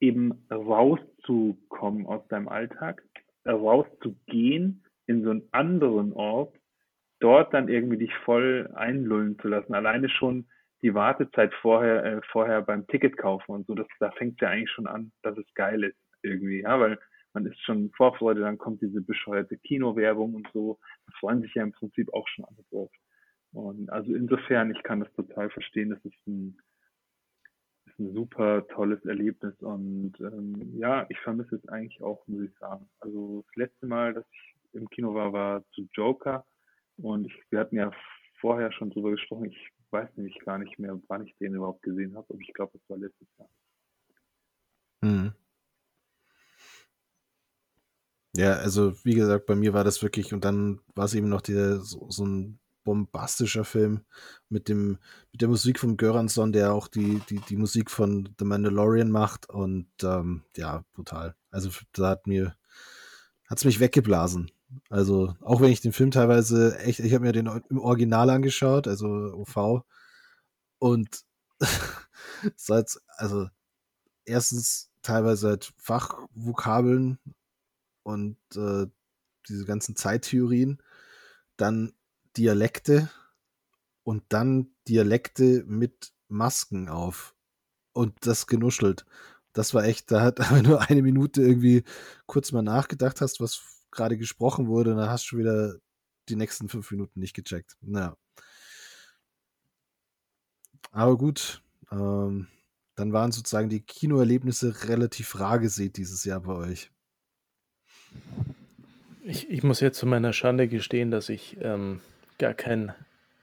eben rauszukommen aus deinem Alltag, rauszugehen in so einen anderen Ort, dort dann irgendwie dich voll einlullen zu lassen. Alleine schon die Wartezeit vorher, äh, vorher beim Ticket kaufen und so, das, da fängt ja eigentlich schon an, dass es geil ist irgendwie, ja, weil man ist schon Vorfreude, dann kommt diese bescheuerte Kinowerbung und so, da freuen sich ja im Prinzip auch schon alle drauf. Und also insofern, ich kann das total verstehen, das ist ein, super tolles Erlebnis und ähm, ja, ich vermisse es eigentlich auch, muss ich sagen. Also das letzte Mal, dass ich im Kino war, war zu Joker und ich, wir hatten ja vorher schon drüber gesprochen, ich weiß nämlich gar nicht mehr, wann ich den überhaupt gesehen habe, aber ich glaube, es war letztes Jahr. Mhm. Ja, also wie gesagt, bei mir war das wirklich, und dann war es eben noch der, so, so ein bombastischer Film mit dem mit der Musik von Göransson, der auch die die die Musik von The Mandalorian macht und ähm, ja brutal. Also da hat mir hat's mich weggeblasen. Also, auch wenn ich den Film teilweise echt, ich habe mir den im Original angeschaut, also OV, und <laughs> seit, also erstens teilweise halt Fachvokabeln und äh, diese ganzen Zeittheorien, dann Dialekte und dann Dialekte mit Masken auf und das genuschelt. Das war echt, da hat <laughs> aber nur eine Minute irgendwie kurz mal nachgedacht hast, was gerade gesprochen wurde, dann hast du wieder die nächsten fünf Minuten nicht gecheckt. Naja. Aber gut, ähm, dann waren sozusagen die Kinoerlebnisse relativ rar gesät dieses Jahr bei euch. Ich, ich muss jetzt zu meiner Schande gestehen, dass ich ähm, gar kein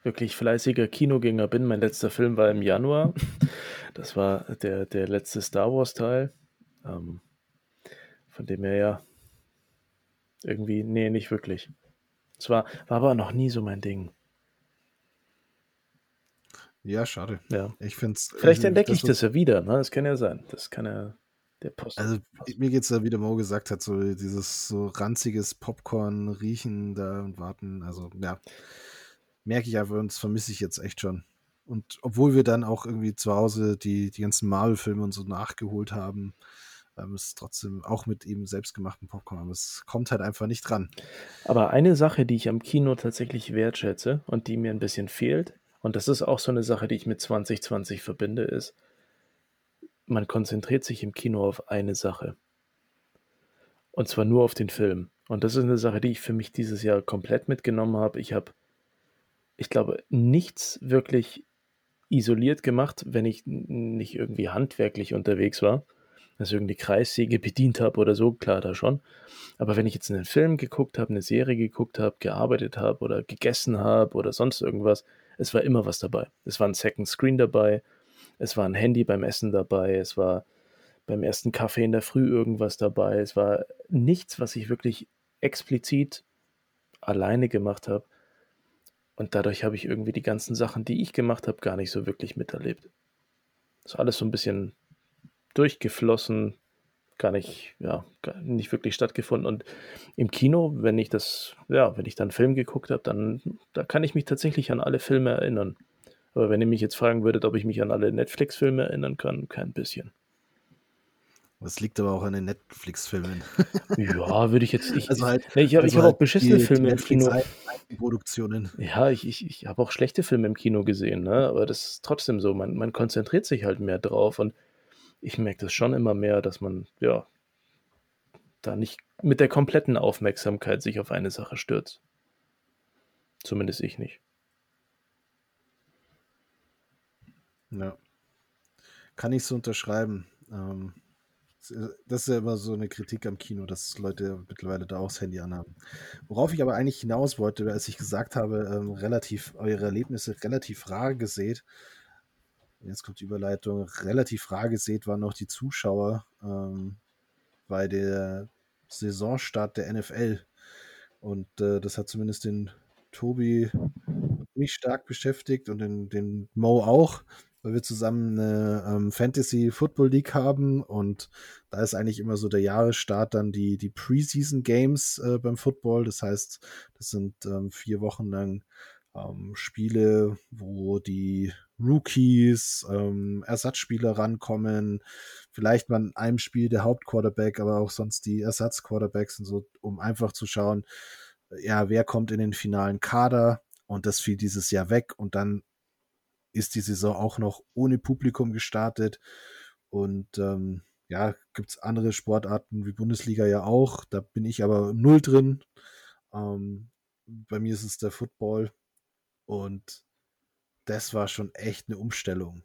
wirklich fleißiger Kinogänger bin. Mein letzter Film war im Januar. <laughs> Das war der, der letzte Star Wars-Teil. Ähm, von dem her ja, irgendwie, nee, nicht wirklich. Es war, war aber noch nie so mein Ding. Ja, schade. Ja. Ich find's. Vielleicht entdecke ich das ja wieder, ne? Das kann ja sein. Das kann ja der Post. Also mir geht es da, wie der Mo gesagt hat, so dieses so ranziges Popcorn riechen da und warten. Also ja, merke ich einfach, und das vermisse ich jetzt echt schon. Und obwohl wir dann auch irgendwie zu Hause die, die ganzen Marvel-Filme und so nachgeholt haben, ähm, ist trotzdem auch mit ihm selbstgemachten Popcorn, aber es kommt halt einfach nicht dran. Aber eine Sache, die ich am Kino tatsächlich wertschätze und die mir ein bisschen fehlt, und das ist auch so eine Sache, die ich mit 2020 verbinde, ist, man konzentriert sich im Kino auf eine Sache. Und zwar nur auf den Film. Und das ist eine Sache, die ich für mich dieses Jahr komplett mitgenommen habe. Ich habe, ich glaube, nichts wirklich isoliert gemacht, wenn ich nicht irgendwie handwerklich unterwegs war ich irgendwie Kreissäge bedient habe oder so, klar, da schon. Aber wenn ich jetzt einen Film geguckt habe, eine Serie geguckt habe, gearbeitet habe oder gegessen habe oder sonst irgendwas, es war immer was dabei. Es war ein Second Screen dabei, es war ein Handy beim Essen dabei, es war beim ersten Kaffee in der Früh irgendwas dabei. Es war nichts, was ich wirklich explizit alleine gemacht habe. Und dadurch habe ich irgendwie die ganzen Sachen, die ich gemacht habe, gar nicht so wirklich miterlebt. Das ist alles so ein bisschen durchgeflossen, gar nicht, ja, gar nicht wirklich stattgefunden. Und im Kino, wenn ich das, ja, wenn ich dann Film geguckt habe, dann, da kann ich mich tatsächlich an alle Filme erinnern. Aber wenn ihr mich jetzt fragen würdet, ob ich mich an alle Netflix-Filme erinnern kann, kein bisschen. Das liegt aber auch an den Netflix-Filmen. Ja, würde ich jetzt. Ich, also halt, nee, ich habe also hab halt auch beschissene die, Filme die im Kino. Produktionen. Ja, ich, ich, ich habe auch schlechte Filme im Kino gesehen, ne? aber das ist trotzdem so. Man, man konzentriert sich halt mehr drauf. Und ich merke das schon immer mehr, dass man, ja, da nicht mit der kompletten Aufmerksamkeit sich auf eine Sache stürzt. Zumindest ich nicht. Ja. Kann ich so unterschreiben. Ähm, Das ist ja immer so eine Kritik am Kino, dass Leute mittlerweile da auch das Handy anhaben. Worauf ich aber eigentlich hinaus wollte, als ich gesagt habe, ähm, relativ, eure Erlebnisse relativ rar gesät. Jetzt kommt die Überleitung. Relativ rar gesät waren noch die Zuschauer ähm, bei der Saisonstart der NFL. Und äh, das hat zumindest den Tobi mich stark beschäftigt und den, den Mo auch weil wir zusammen eine ähm, Fantasy Football League haben und da ist eigentlich immer so der Jahresstart dann die, die Preseason Games äh, beim Football. Das heißt, das sind ähm, vier Wochen lang ähm, Spiele, wo die Rookies, ähm, Ersatzspieler rankommen, vielleicht mal in einem Spiel der Hauptquarterback, aber auch sonst die Ersatzquarterbacks und so, um einfach zu schauen, ja, wer kommt in den finalen Kader und das fiel dieses Jahr weg und dann ist die Saison auch noch ohne Publikum gestartet. Und ähm, ja, gibt es andere Sportarten wie Bundesliga ja auch. Da bin ich aber null drin. Ähm, bei mir ist es der Football. Und das war schon echt eine Umstellung.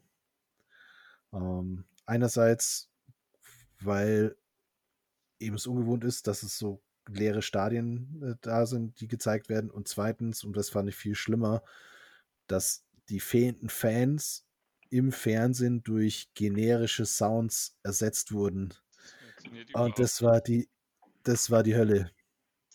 Ähm, einerseits, weil eben es ungewohnt ist, dass es so leere Stadien äh, da sind, die gezeigt werden. Und zweitens, und das fand ich viel schlimmer, dass die fehlenden Fans im Fernsehen durch generische Sounds ersetzt wurden. Das Und das war die, das war die Hölle.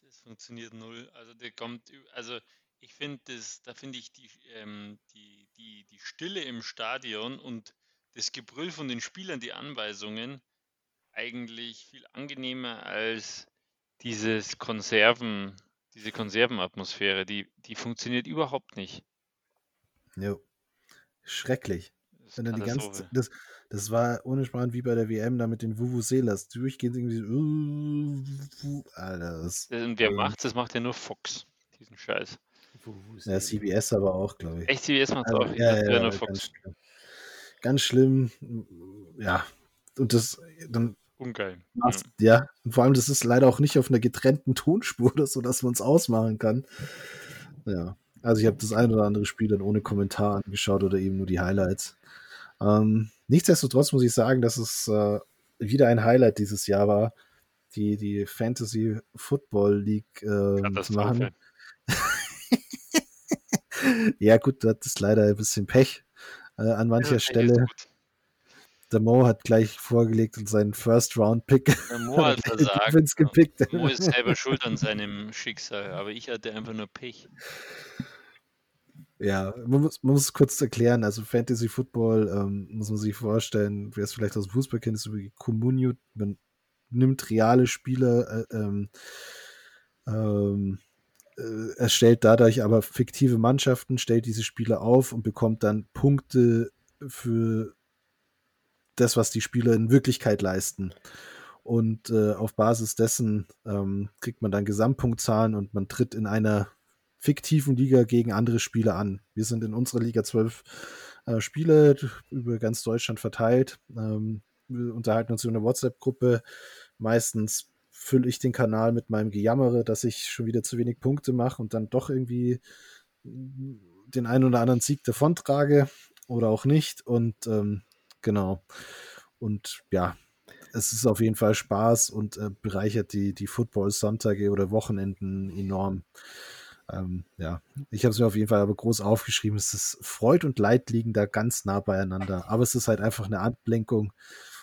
Das funktioniert null. Also der kommt, also ich finde das, da finde ich die, ähm, die, die, die Stille im Stadion und das Gebrüll von den Spielern, die Anweisungen, eigentlich viel angenehmer als dieses Konserven, diese Konservenatmosphäre, die, die funktioniert überhaupt nicht. Jo. Schrecklich. Wenn dann die ganze das, das war ohne Sparen wie bei der WM da mit den Vuvuzelas. Durchgehend irgendwie so, Alter, das, Und wer ähm, macht das? macht ja nur Fox, diesen Scheiß. Ja, CBS aber auch, glaube ich. Echt, CBS macht also, auch. Ja, ja, ja, nur Fox. Ganz schlimm. ganz schlimm. Ja. Und das dann. Ungeil. Machst, ja. ja. Und vor allem, das ist leider auch nicht auf einer getrennten Tonspur, sodass man es ausmachen kann. Ja. Also ich habe das ein oder andere Spiel dann ohne Kommentar angeschaut oder eben nur die Highlights. Ähm, nichtsdestotrotz muss ich sagen, dass es äh, wieder ein Highlight dieses Jahr war, die, die Fantasy Football League äh, zu machen. <laughs> ja gut, das ist leider ein bisschen Pech äh, an mancher ja, Stelle der Mo hat gleich vorgelegt und seinen First-Round-Pick Der Mo hat <laughs> versagt. gepickt. Mo ist selber schuld an seinem Schicksal, aber ich hatte einfach nur Pech. Ja, man muss, man muss kurz erklären, also Fantasy Football ähm, muss man sich vorstellen, wer es vielleicht aus dem Fußball kennt, ist so wie Communio, man nimmt reale Spieler, äh, ähm, ähm, äh, erstellt dadurch aber fiktive Mannschaften, stellt diese Spieler auf und bekommt dann Punkte für das, was die Spieler in Wirklichkeit leisten. Und äh, auf Basis dessen ähm, kriegt man dann Gesamtpunktzahlen und man tritt in einer fiktiven Liga gegen andere Spieler an. Wir sind in unserer Liga zwölf äh, Spiele über ganz Deutschland verteilt. Ähm, wir unterhalten uns in einer WhatsApp-Gruppe. Meistens fülle ich den Kanal mit meinem Gejammere, dass ich schon wieder zu wenig Punkte mache und dann doch irgendwie den einen oder anderen Sieg davontrage oder auch nicht. Und ähm, Genau. Und ja, es ist auf jeden Fall Spaß und äh, bereichert die, die Football-Sonntage oder Wochenenden enorm. Ähm, ja, ich habe es mir auf jeden Fall aber groß aufgeschrieben. Es ist Freud und Leid liegen da ganz nah beieinander. Aber es ist halt einfach eine Ablenkung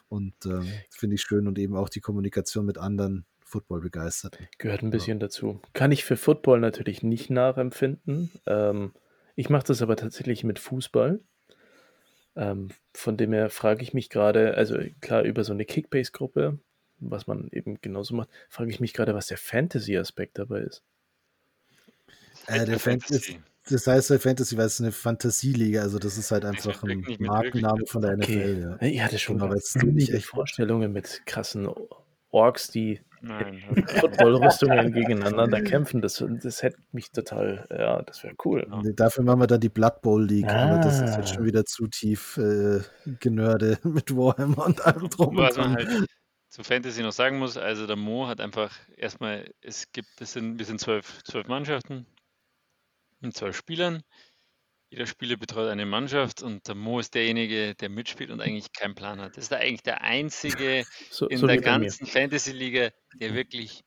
und äh, finde ich schön und eben auch die Kommunikation mit anderen Football begeistert. Gehört ein bisschen ja. dazu. Kann ich für Football natürlich nicht nachempfinden. Ähm, ich mache das aber tatsächlich mit Fußball. Ähm, von dem her frage ich mich gerade, also klar über so eine Kickbase-Gruppe, was man eben genauso macht, frage ich mich gerade, was der Fantasy-Aspekt dabei ist. Äh, der Fantasy. Das heißt der Fantasy, weil es eine Fantasieliga, also das ist halt einfach ein Markenname von der okay. NFL. Ja. Ich hatte schon aber jetzt nicht echt Vorstellungen mit krassen Orks, die Football-Rüstungen <laughs> gegeneinander kämpfen. Das, das hätte mich total, ja, das wäre cool. Nee, dafür machen wir dann die Blood Bowl League, ah. aber das ist jetzt schon wieder zu tief äh, genörde <laughs> mit Warhammer und allem drum. Was man halt zu Fantasy noch sagen muss, also der Mo hat einfach erstmal, es gibt, es sind, wir sind zwölf, zwölf Mannschaften mit zwölf Spielern. jeder Spieler betreut eine Mannschaft und der Mo ist derjenige, der mitspielt und eigentlich keinen Plan hat. Das ist da eigentlich der einzige so, in so der ganzen Fantasy-Liga, der wirklich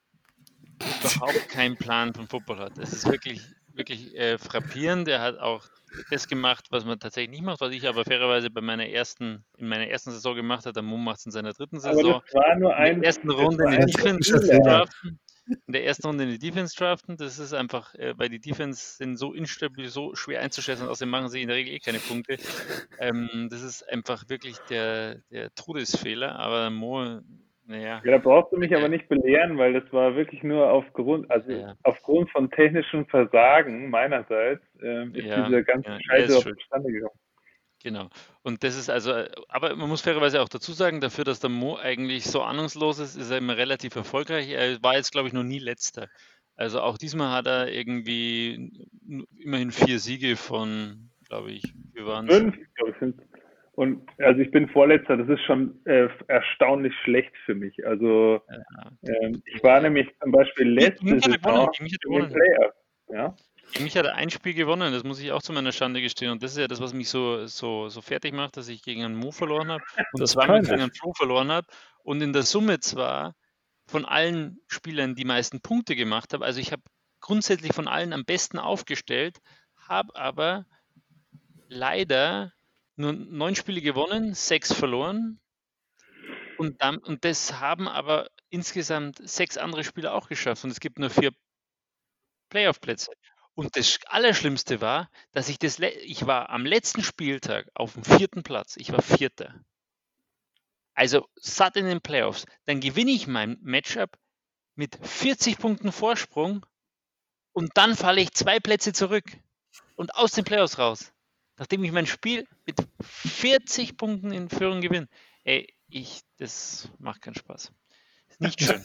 überhaupt keinen Plan von Football hat. Das ist wirklich, wirklich äh, frappierend. Er hat auch das gemacht, was man tatsächlich nicht macht, was ich aber fairerweise bei meiner ersten, in meiner ersten Saison gemacht habe. Der Mo macht es in seiner dritten Saison. Aber das war nur ein, in der ersten Runde in die Defense draften. In der ersten Runde in die Defense draften. Das ist einfach, äh, weil die Defense sind so instabil, so schwer einzuschätzen. Außerdem machen sie in der Regel eh keine Punkte. Ähm, das ist einfach wirklich der, der Todesfehler. Aber Mo naja. Ja, da brauchst du mich aber nicht belehren, weil das war wirklich nur aufgrund, also ja. aufgrund von technischem Versagen meinerseits ähm, ist ja, diese ganze ja, Scheiße auch zustande gekommen. Genau. Und das ist also, aber man muss fairerweise auch dazu sagen, dafür, dass der Mo eigentlich so ahnungslos ist, ist er immer relativ erfolgreich. Er war jetzt, glaube ich, noch nie letzter. Also auch diesmal hat er irgendwie immerhin vier Siege von, glaube ich, wir waren Fünf, glaube ich, sind und also ich bin Vorletzter, das ist schon äh, erstaunlich schlecht für mich. Also ja. ähm, ich war nämlich zum Beispiel letzte Saison in den Playoffs. Ja? Mich hat ein Spiel gewonnen, das muss ich auch zu meiner Schande gestehen. Und das ist ja das, was mich so, so, so fertig macht, dass ich gegen einen Mo verloren habe und zweimal gegen einen Flo verloren habe und in der Summe zwar von allen Spielern die meisten Punkte gemacht habe. Also ich habe grundsätzlich von allen am besten aufgestellt, habe aber leider nur neun Spiele gewonnen, sechs verloren. Und, dann, und das haben aber insgesamt sechs andere Spieler auch geschafft. Und es gibt nur vier Playoff-Plätze. Und das Allerschlimmste war, dass ich das, ich war am letzten Spieltag auf dem vierten Platz. Ich war Vierter. Also satt in den Playoffs. Dann gewinne ich mein Matchup mit 40 Punkten Vorsprung und dann falle ich zwei Plätze zurück und aus den Playoffs raus nachdem ich mein Spiel mit 40 Punkten in Führung gewinne. Ey, ich, das macht keinen Spaß. Ist nicht schön.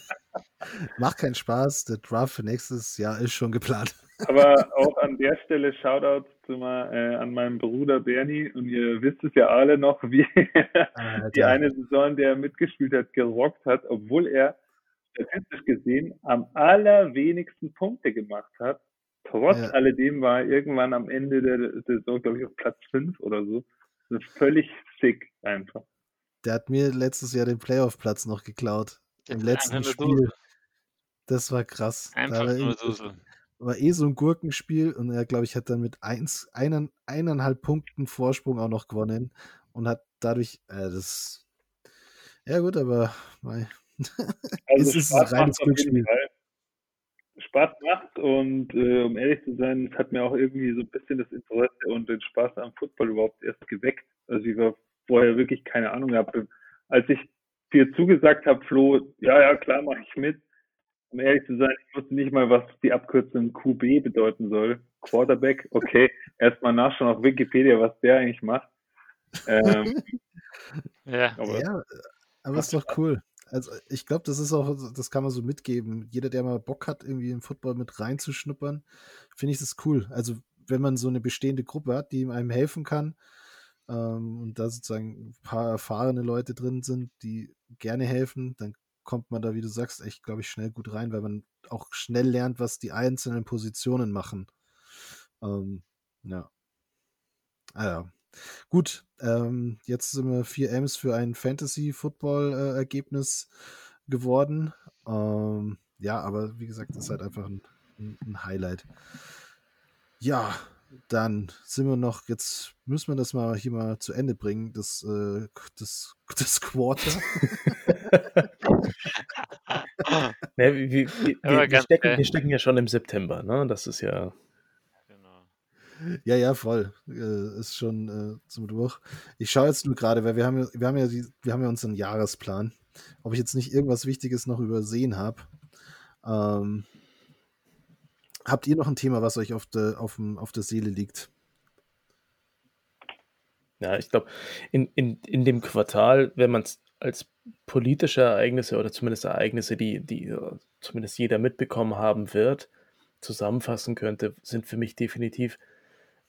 <laughs> macht keinen Spaß. Der Draft für nächstes Jahr ist schon geplant. Aber auch an der Stelle Shoutouts zu mal, äh, an meinen Bruder Bernie. Und ihr wisst es ja alle noch, wie <laughs> die eine Saison, der mitgespielt hat, gerockt hat, obwohl er statistisch gesehen am allerwenigsten Punkte gemacht hat Trotz ja. alledem war er irgendwann am Ende der Saison, glaube ich, auf Platz 5 oder so. Das ist völlig sick einfach. Der hat mir letztes Jahr den Playoff-Platz noch geklaut. Im letzten Spiel. Das war krass. Einfach war nur Dusel. War eh so ein Gurkenspiel und er, glaube ich, hat dann mit eins, einen, eineinhalb Punkten Vorsprung auch noch gewonnen und hat dadurch, äh, das, ja gut, aber mei. <laughs> Also es ist ein reines Glücksspiel. Spaß macht und äh, um ehrlich zu sein, es hat mir auch irgendwie so ein bisschen das Interesse und den Spaß am Football überhaupt erst geweckt. Also ich war vorher wirklich keine Ahnung gehabt. Als ich dir zugesagt habe, Flo, ja, ja, klar, mache ich mit. Um ehrlich zu sein, ich wusste nicht mal, was die Abkürzung QB bedeuten soll. Quarterback, okay, <laughs> erstmal nachschauen auf Wikipedia, was der eigentlich macht. Ähm, <laughs> ja. Aber, ja, aber ist doch cool also ich glaube, das ist auch, das kann man so mitgeben. Jeder, der mal Bock hat, irgendwie im Football mit reinzuschnuppern, finde ich das cool. Also wenn man so eine bestehende Gruppe hat, die einem helfen kann ähm, und da sozusagen ein paar erfahrene Leute drin sind, die gerne helfen, dann kommt man da, wie du sagst, echt, glaube ich, schnell gut rein, weil man auch schnell lernt, was die einzelnen Positionen machen. Ähm, ja. Ah ja, Gut, ähm, jetzt sind wir vier M's für ein Fantasy-Football-Ergebnis geworden. Ähm, ja, aber wie gesagt, ist halt einfach ein, ein, Highlight. Ja, dann sind wir noch, jetzt müssen wir das mal hier mal zu Ende bringen, das, äh, das, <laughs> das Quarter. <laughs> ja, wir, wir, wir, wir, stecken, wir stecken ja schon im September, ne? Das ist ja ja, ja, voll. Äh, ist schon äh, zum Durch. Ich schaue jetzt nur gerade, weil wir haben, wir haben ja die, wir haben ja unseren Jahresplan. Ob ich jetzt nicht irgendwas Wichtiges noch übersehen habe. Ähm, habt ihr noch ein Thema, was euch auf, de, auf, dem, auf der Seele liegt? Ja, ich glaube, in, in, in dem Quartal, wenn man es als politische Ereignisse oder zumindest Ereignisse, die, die äh, zumindest jeder mitbekommen haben wird, zusammenfassen könnte, sind für mich definitiv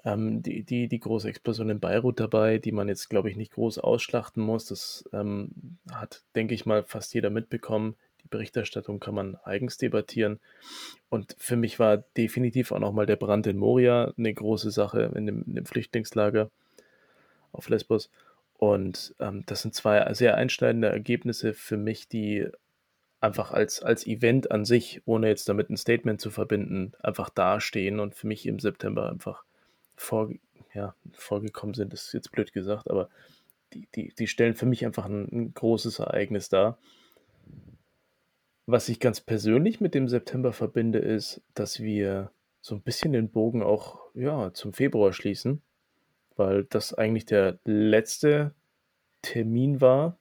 ähm, die, die, die große Explosion in Beirut dabei, die man jetzt, glaube ich, nicht groß ausschlachten muss. Das ähm, hat, denke ich mal, fast jeder mitbekommen. Berichterstattung kann man eigens debattieren. Und für mich war definitiv auch nochmal der Brand in Moria eine große Sache in dem, in dem Flüchtlingslager auf Lesbos. Und ähm, das sind zwei sehr einschneidende Ergebnisse für mich, die einfach als, als Event an sich, ohne jetzt damit ein Statement zu verbinden, einfach dastehen und für mich im September einfach vor, ja, vorgekommen sind, das ist jetzt blöd gesagt, aber die, die, die stellen für mich einfach ein, ein großes Ereignis dar. Was ich ganz persönlich mit dem September verbinde, ist, dass wir so ein bisschen den Bogen auch ja, zum Februar schließen, weil das eigentlich der letzte Termin war,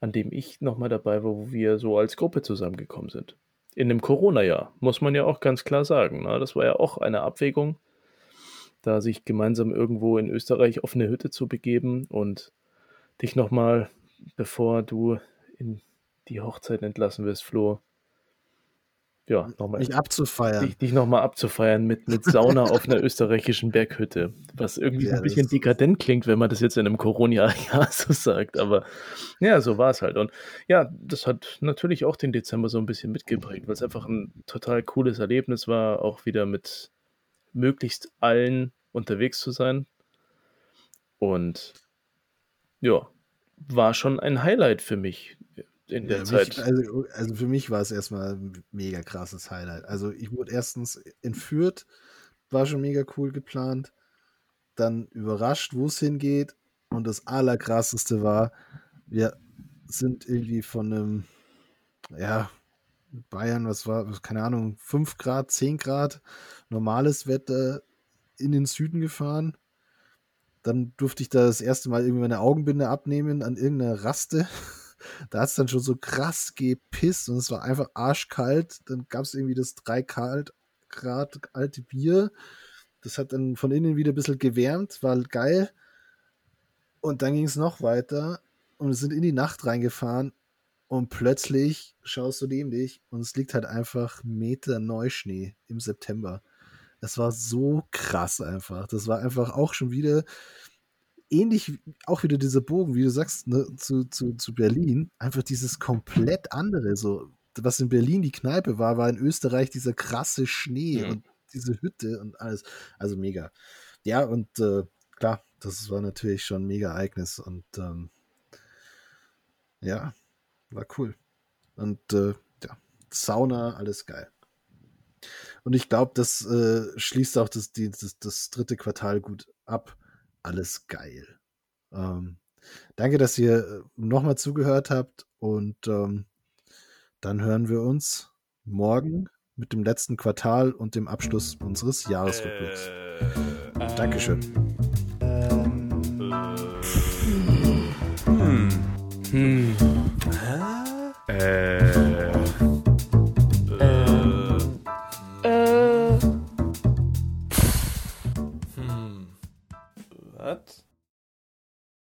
an dem ich nochmal dabei war, wo wir so als Gruppe zusammengekommen sind. In dem Corona-Jahr, muss man ja auch ganz klar sagen. Ne? das war ja auch eine Abwägung, da sich gemeinsam irgendwo in Österreich auf eine Hütte zu begeben und dich nochmal, bevor du in die Hochzeit entlassen wirst, Flo, ja, nochmal. Dich abzufeiern. Dich, dich nochmal abzufeiern mit, mit Sauna <laughs> auf einer österreichischen Berghütte. Was irgendwie ja, ein bisschen dekadent klingt, wenn man das jetzt in einem Corona-Jahr <laughs> so sagt. Aber ja, so war es halt. Und ja, das hat natürlich auch den Dezember so ein bisschen mitgeprägt, weil es einfach ein total cooles Erlebnis war, auch wieder mit möglichst allen unterwegs zu sein. Und ja, war schon ein Highlight für mich in der ja, Zeit. Mich, also, also, für mich war es erstmal ein mega krasses Highlight. Also ich wurde erstens entführt, war schon mega cool geplant. Dann überrascht, wo es hingeht. Und das Allerkrasseste war, wir sind irgendwie von einem, ja, Bayern, was war, keine Ahnung, 5 Grad, 10 Grad, normales Wetter in den Süden gefahren. Dann durfte ich da das erste Mal irgendwie meine Augenbinde abnehmen an irgendeiner Raste. <laughs> <laughs> Da hat es dann schon so krass gepisst und es war einfach arschkalt. Dann gab es irgendwie das 3 Grad alte Bier. Das hat dann von innen wieder ein bisschen gewärmt, war geil. Und dann ging es noch weiter und wir sind in die Nacht reingefahren und plötzlich schaust du neben dich und es liegt halt einfach Meter Neuschnee im September. Das war so krass einfach. Das war einfach auch schon wieder ähnlich, auch wieder dieser Bogen, wie du sagst, ne, zu, zu, zu Berlin. Einfach dieses komplett andere. So, was in Berlin die Kneipe war, war in Österreich dieser krasse Schnee mhm. und diese Hütte und alles. Also mega. Ja, und äh, klar, das war natürlich schon ein mega Ereignis und ähm, ja, war cool. Und äh, ja, Sauna, alles geil. Und ich glaube, das äh, schließt auch das, die, das, das, dritte Quartal gut ab alles geil. Ähm, danke, dass ihr äh, nochmal zugehört habt und ähm, dann hören wir uns morgen mhm. mit dem letzten Quartal und dem Abschluss unseres Jahresrückblicks. Äh, äh, Dankeschön. Äh, hm. Hm. Hm. Hä? Äh.